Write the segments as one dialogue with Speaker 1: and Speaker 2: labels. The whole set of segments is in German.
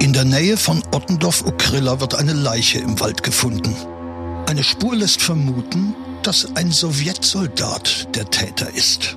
Speaker 1: In der Nähe von Ottendorf-Okrilla wird eine Leiche im Wald gefunden. Eine Spur lässt vermuten, dass ein Sowjetsoldat der Täter ist.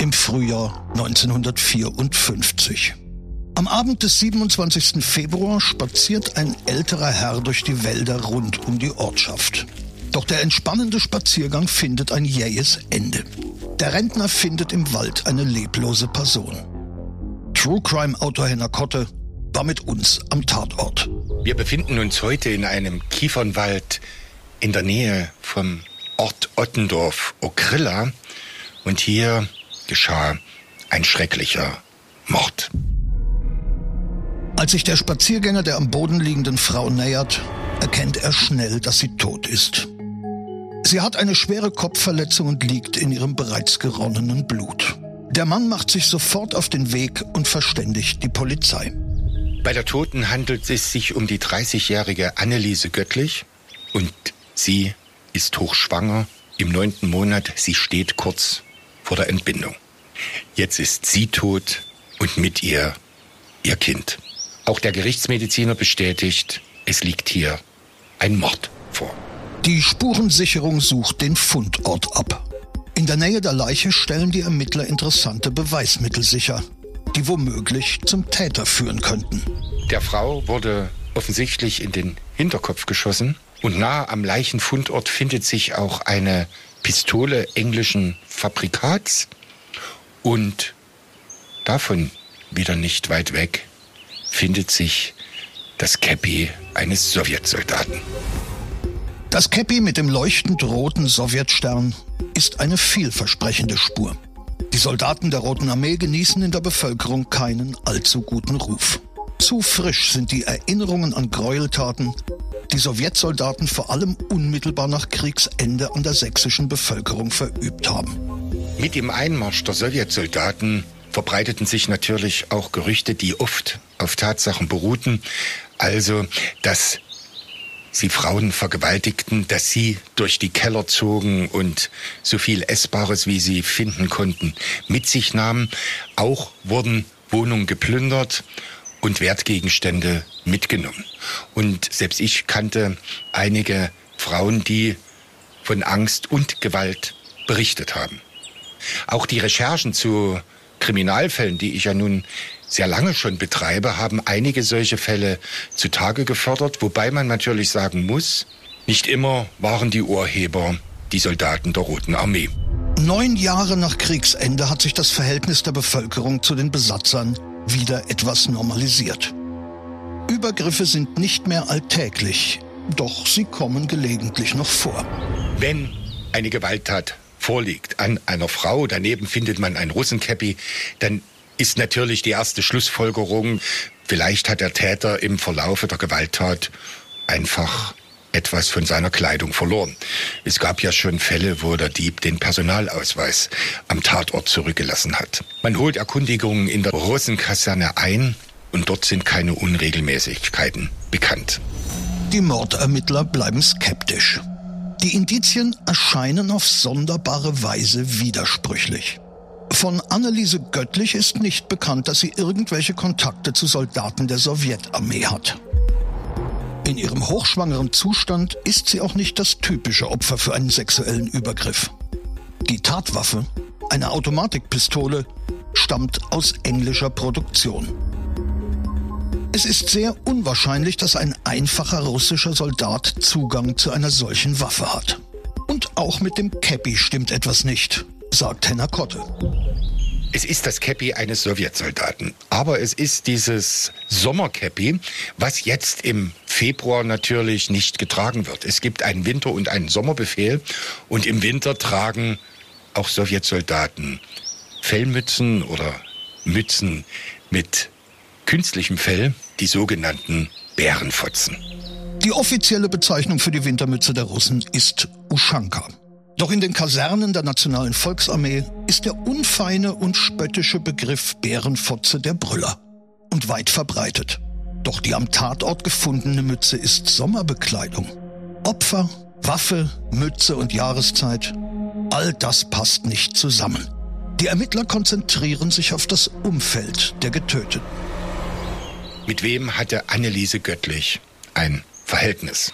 Speaker 1: im Frühjahr 1954. Am Abend des 27. Februar spaziert ein älterer Herr durch die Wälder rund um die Ortschaft. Doch der entspannende Spaziergang findet ein jähes Ende. Der Rentner findet im Wald eine leblose Person. True Crime Autor Henner Kotte war mit uns am Tatort.
Speaker 2: Wir befinden uns heute in einem Kiefernwald in der Nähe vom Ort Ottendorf Okrilla und hier geschah ein schrecklicher Mord.
Speaker 1: Als sich der Spaziergänger der am Boden liegenden Frau nähert, erkennt er schnell, dass sie tot ist. Sie hat eine schwere Kopfverletzung und liegt in ihrem bereits geronnenen Blut. Der Mann macht sich sofort auf den Weg und verständigt die Polizei.
Speaker 2: Bei der Toten handelt es sich um die 30-jährige Anneliese Göttlich und sie ist hochschwanger im neunten Monat. Sie steht kurz vor der Entbindung. Jetzt ist sie tot und mit ihr ihr Kind. Auch der Gerichtsmediziner bestätigt, es liegt hier ein Mord vor.
Speaker 1: Die Spurensicherung sucht den Fundort ab. In der Nähe der Leiche stellen die Ermittler interessante Beweismittel sicher, die womöglich zum Täter führen könnten.
Speaker 2: Der Frau wurde offensichtlich in den Hinterkopf geschossen und nahe am Leichenfundort findet sich auch eine Pistole englischen Fabrikats und davon wieder nicht weit weg findet sich das Käppi eines Sowjetsoldaten.
Speaker 1: Das Käppi mit dem leuchtend roten Sowjetstern ist eine vielversprechende Spur. Die Soldaten der Roten Armee genießen in der Bevölkerung keinen allzu guten Ruf. Zu frisch sind die Erinnerungen an Gräueltaten, die Sowjetsoldaten vor allem unmittelbar nach Kriegsende an der sächsischen Bevölkerung verübt haben.
Speaker 2: Mit dem Einmarsch der Sowjetsoldaten verbreiteten sich natürlich auch Gerüchte, die oft auf Tatsachen beruhten. Also, dass sie Frauen vergewaltigten, dass sie durch die Keller zogen und so viel Essbares, wie sie finden konnten, mit sich nahmen. Auch wurden Wohnungen geplündert und Wertgegenstände mitgenommen. Und selbst ich kannte einige Frauen, die von Angst und Gewalt berichtet haben. Auch die Recherchen zu Kriminalfällen, die ich ja nun sehr lange schon betreibe, haben einige solche Fälle zutage gefördert, wobei man natürlich sagen muss, nicht immer waren die Urheber die Soldaten der Roten Armee.
Speaker 1: Neun Jahre nach Kriegsende hat sich das Verhältnis der Bevölkerung zu den Besatzern wieder etwas normalisiert. Übergriffe sind nicht mehr alltäglich, doch sie kommen gelegentlich noch vor.
Speaker 2: Wenn eine Gewalttat vorliegt an einer Frau, daneben findet man ein Russenkäppi, dann ist natürlich die erste Schlussfolgerung, vielleicht hat der Täter im Verlaufe der Gewalttat einfach etwas von seiner Kleidung verloren. Es gab ja schon Fälle, wo der Dieb den Personalausweis am Tatort zurückgelassen hat. Man holt Erkundigungen in der Russenkaserne ein und dort sind keine Unregelmäßigkeiten bekannt.
Speaker 1: Die Mordermittler bleiben skeptisch. Die Indizien erscheinen auf sonderbare Weise widersprüchlich. Von Anneliese Göttlich ist nicht bekannt, dass sie irgendwelche Kontakte zu Soldaten der Sowjetarmee hat. In ihrem hochschwangeren Zustand ist sie auch nicht das typische Opfer für einen sexuellen Übergriff. Die Tatwaffe, eine Automatikpistole, stammt aus englischer Produktion. Es ist sehr unwahrscheinlich, dass ein einfacher russischer Soldat Zugang zu einer solchen Waffe hat. Und auch mit dem Käppi stimmt etwas nicht, sagt Henna Kotte.
Speaker 2: Es ist das Käppi eines Sowjetsoldaten, aber es ist dieses Sommerkäppi, was jetzt im Februar natürlich nicht getragen wird. Es gibt einen Winter- und einen Sommerbefehl und im Winter tragen auch Sowjetsoldaten Fellmützen oder Mützen mit künstlichem Fell, die sogenannten Bärenfotzen.
Speaker 1: Die offizielle Bezeichnung für die Wintermütze der Russen ist Uschanka. Doch in den Kasernen der Nationalen Volksarmee ist der unfeine und spöttische Begriff Bärenfotze der Brüller und weit verbreitet. Doch die am Tatort gefundene Mütze ist Sommerbekleidung. Opfer, Waffe, Mütze und Jahreszeit, all das passt nicht zusammen. Die Ermittler konzentrieren sich auf das Umfeld der Getöteten.
Speaker 2: Mit wem hatte Anneliese Göttlich ein Verhältnis?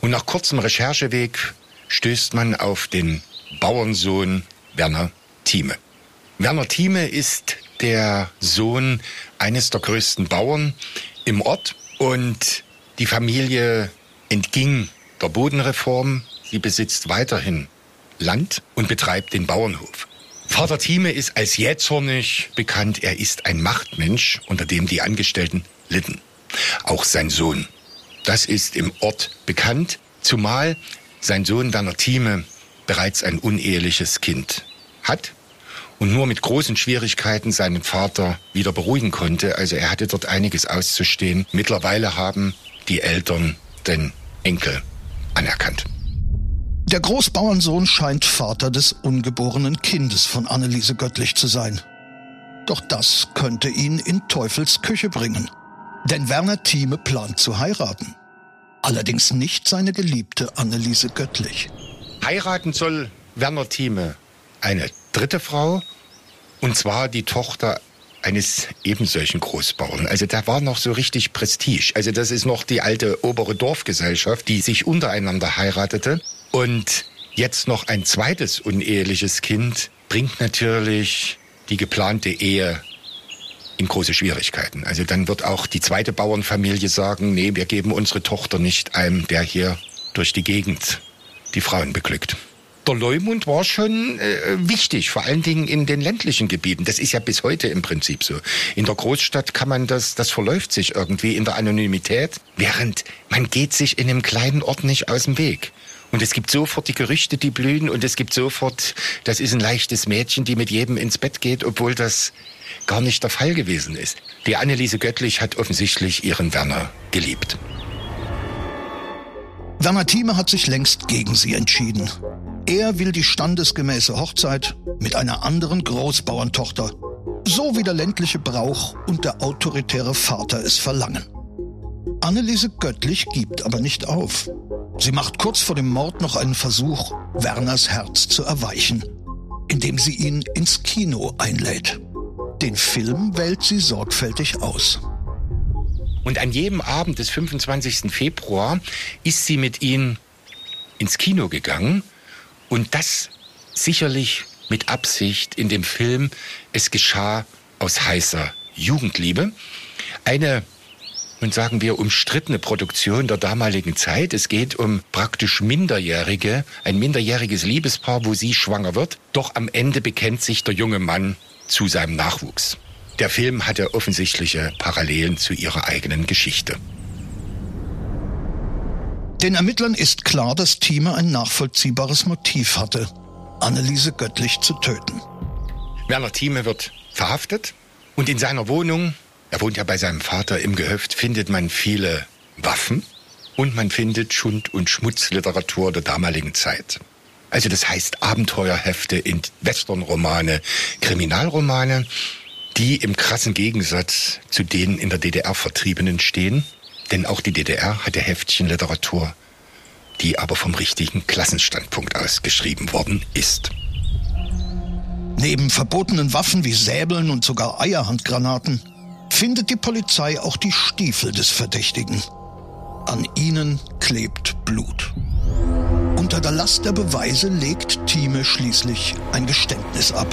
Speaker 2: Und nach kurzem Rechercheweg stößt man auf den Bauernsohn Werner Thieme. Werner Thieme ist der Sohn eines der größten Bauern im Ort und die Familie entging der Bodenreform. Sie besitzt weiterhin Land und betreibt den Bauernhof. Vater Thieme ist als jähzornig bekannt. Er ist ein Machtmensch, unter dem die Angestellten litten. Auch sein Sohn. Das ist im Ort bekannt, zumal sein Sohn Werner Thieme bereits ein uneheliches Kind hat und nur mit großen Schwierigkeiten seinen Vater wieder beruhigen konnte. Also er hatte dort einiges auszustehen. Mittlerweile haben die Eltern den Enkel anerkannt.
Speaker 1: Der Großbauernsohn scheint Vater des ungeborenen Kindes von Anneliese Göttlich zu sein. Doch das könnte ihn in Teufels Küche bringen. Denn Werner Thieme plant zu heiraten. Allerdings nicht seine geliebte Anneliese Göttlich.
Speaker 2: Heiraten soll Werner Thieme eine dritte Frau, und zwar die Tochter eines ebensolchen Großbauern. Also da war noch so richtig Prestige. Also das ist noch die alte obere Dorfgesellschaft, die sich untereinander heiratete. Und jetzt noch ein zweites uneheliches Kind bringt natürlich die geplante Ehe in große Schwierigkeiten. Also dann wird auch die zweite Bauernfamilie sagen, nee, wir geben unsere Tochter nicht einem, der hier durch die Gegend die Frauen beglückt. Der Leumund war schon äh, wichtig, vor allen Dingen in den ländlichen Gebieten. Das ist ja bis heute im Prinzip so. In der Großstadt kann man das, das verläuft sich irgendwie in der Anonymität, während man geht sich in einem kleinen Ort nicht aus dem Weg. Und es gibt sofort die Gerüchte, die blühen und es gibt sofort, das ist ein leichtes Mädchen, die mit jedem ins Bett geht, obwohl das gar nicht der Fall gewesen ist. Die Anneliese Göttlich hat offensichtlich ihren Werner geliebt.
Speaker 1: Werner Thieme hat sich längst gegen sie entschieden. Er will die standesgemäße Hochzeit mit einer anderen Großbauerntochter, so wie der ländliche Brauch und der autoritäre Vater es verlangen. Anneliese Göttlich gibt aber nicht auf. Sie macht kurz vor dem Mord noch einen Versuch, Werners Herz zu erweichen, indem sie ihn ins Kino einlädt. Den Film wählt sie sorgfältig aus.
Speaker 2: Und an jedem Abend des 25. Februar ist sie mit ihm ins Kino gegangen und das sicherlich mit Absicht in dem Film. Es geschah aus heißer Jugendliebe. Eine und sagen wir umstrittene Produktion der damaligen Zeit. Es geht um praktisch Minderjährige, ein minderjähriges Liebespaar, wo sie schwanger wird. Doch am Ende bekennt sich der junge Mann zu seinem Nachwuchs. Der Film hatte offensichtliche Parallelen zu ihrer eigenen Geschichte.
Speaker 1: Den Ermittlern ist klar, dass Thieme ein nachvollziehbares Motiv hatte, Anneliese göttlich zu töten.
Speaker 2: Werner Thieme wird verhaftet und in seiner Wohnung er wohnt ja bei seinem Vater im Gehöft, findet man viele Waffen und man findet Schund- und Schmutzliteratur der damaligen Zeit. Also das heißt Abenteuerhefte in Westernromane, Kriminalromane, die im krassen Gegensatz zu denen in der DDR Vertriebenen stehen. Denn auch die DDR hatte Heftchenliteratur, die aber vom richtigen Klassenstandpunkt aus geschrieben worden ist.
Speaker 1: Neben verbotenen Waffen wie Säbeln und sogar Eierhandgranaten findet die Polizei auch die Stiefel des Verdächtigen. An ihnen klebt Blut. Unter der Last der Beweise legt Thieme schließlich ein Geständnis ab.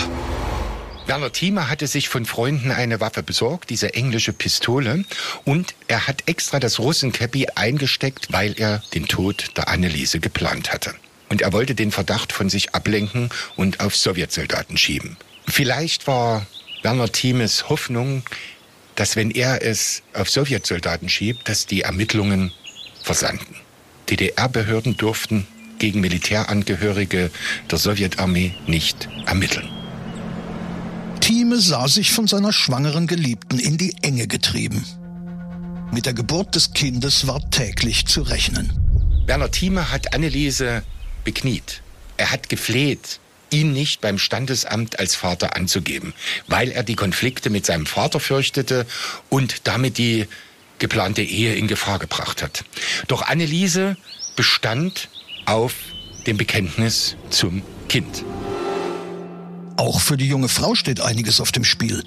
Speaker 2: Werner Thieme hatte sich von Freunden eine Waffe besorgt, diese englische Pistole, und er hat extra das Russenkäppi eingesteckt, weil er den Tod der Anneliese geplant hatte. Und er wollte den Verdacht von sich ablenken und auf Sowjetsoldaten schieben. Vielleicht war Werner Thiemes Hoffnung, dass wenn er es auf Sowjetsoldaten schiebt, dass die Ermittlungen versanden. DDR-Behörden durften gegen Militärangehörige der Sowjetarmee nicht ermitteln.
Speaker 1: Thieme sah sich von seiner schwangeren Geliebten in die Enge getrieben. Mit der Geburt des Kindes war täglich zu rechnen.
Speaker 2: Werner Thieme hat Anneliese bekniet. Er hat gefleht, ihn nicht beim Standesamt als Vater anzugeben, weil er die Konflikte mit seinem Vater fürchtete und damit die geplante Ehe in Gefahr gebracht hat. Doch Anneliese bestand auf dem Bekenntnis zum Kind.
Speaker 1: Auch für die junge Frau steht einiges auf dem Spiel.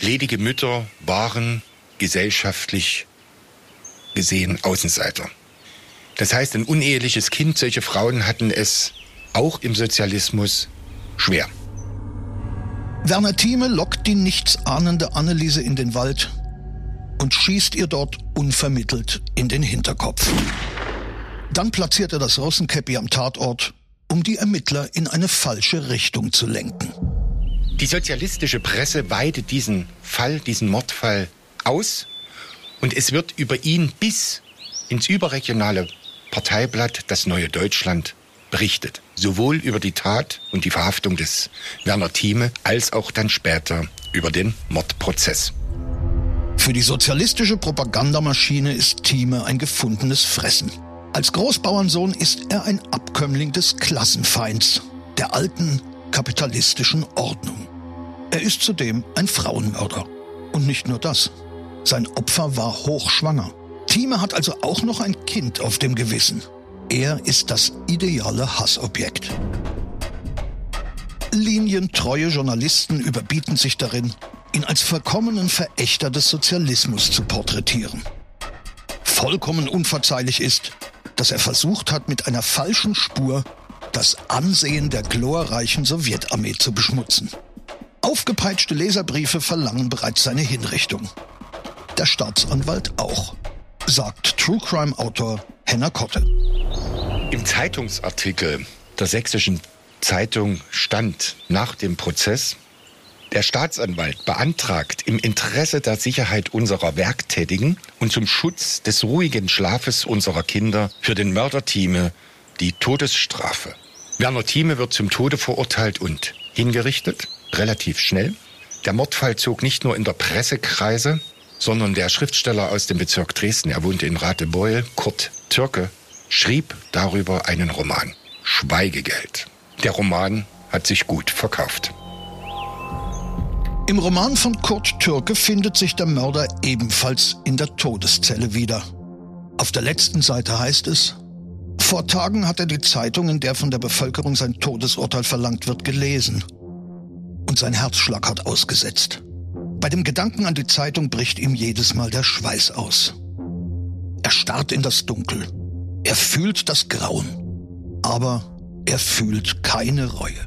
Speaker 2: Ledige Mütter waren gesellschaftlich gesehen Außenseiter. Das heißt, ein uneheliches Kind, solche Frauen hatten es auch im Sozialismus schwer.
Speaker 1: Werner Thieme lockt die nichtsahnende Anneliese in den Wald und schießt ihr dort unvermittelt in den Hinterkopf. Dann platziert er das Russenkäppi am Tatort, um die Ermittler in eine falsche Richtung zu lenken.
Speaker 2: Die sozialistische Presse weitet diesen Fall, diesen Mordfall aus und es wird über ihn bis ins überregionale Parteiblatt Das Neue Deutschland berichtet. Sowohl über die Tat und die Verhaftung des Werner Thieme als auch dann später über den Mordprozess.
Speaker 1: Für die sozialistische Propagandamaschine ist Thieme ein gefundenes Fressen. Als Großbauernsohn ist er ein Abkömmling des Klassenfeinds, der alten kapitalistischen Ordnung. Er ist zudem ein Frauenmörder. Und nicht nur das. Sein Opfer war hochschwanger. Thieme hat also auch noch ein Kind auf dem Gewissen. Er ist das ideale Hassobjekt. Linientreue Journalisten überbieten sich darin, ihn als vollkommenen Verächter des Sozialismus zu porträtieren. Vollkommen unverzeihlich ist, dass er versucht hat, mit einer falschen Spur das Ansehen der glorreichen Sowjetarmee zu beschmutzen. Aufgepeitschte Leserbriefe verlangen bereits seine Hinrichtung. Der Staatsanwalt auch, sagt True Crime Autor Henna Kotte.
Speaker 2: Im Zeitungsartikel der sächsischen Zeitung stand nach dem Prozess, der Staatsanwalt beantragt im Interesse der Sicherheit unserer Werktätigen und zum Schutz des ruhigen Schlafes unserer Kinder für den Mörderteame die Todesstrafe. Werner Thieme wird zum Tode verurteilt und hingerichtet, relativ schnell. Der Mordfall zog nicht nur in der Pressekreise, sondern der Schriftsteller aus dem Bezirk Dresden, er wohnte in Ratebeul, Kurt Türke, schrieb darüber einen Roman. Schweigegeld. Der Roman hat sich gut verkauft.
Speaker 1: Im Roman von Kurt Türke findet sich der Mörder ebenfalls in der Todeszelle wieder. Auf der letzten Seite heißt es, vor Tagen hat er die Zeitung, in der von der Bevölkerung sein Todesurteil verlangt wird, gelesen. Und sein Herzschlag hat ausgesetzt. Bei dem Gedanken an die Zeitung bricht ihm jedes Mal der Schweiß aus. Er starrt in das Dunkel. Er fühlt das Grauen. Aber er fühlt keine Reue.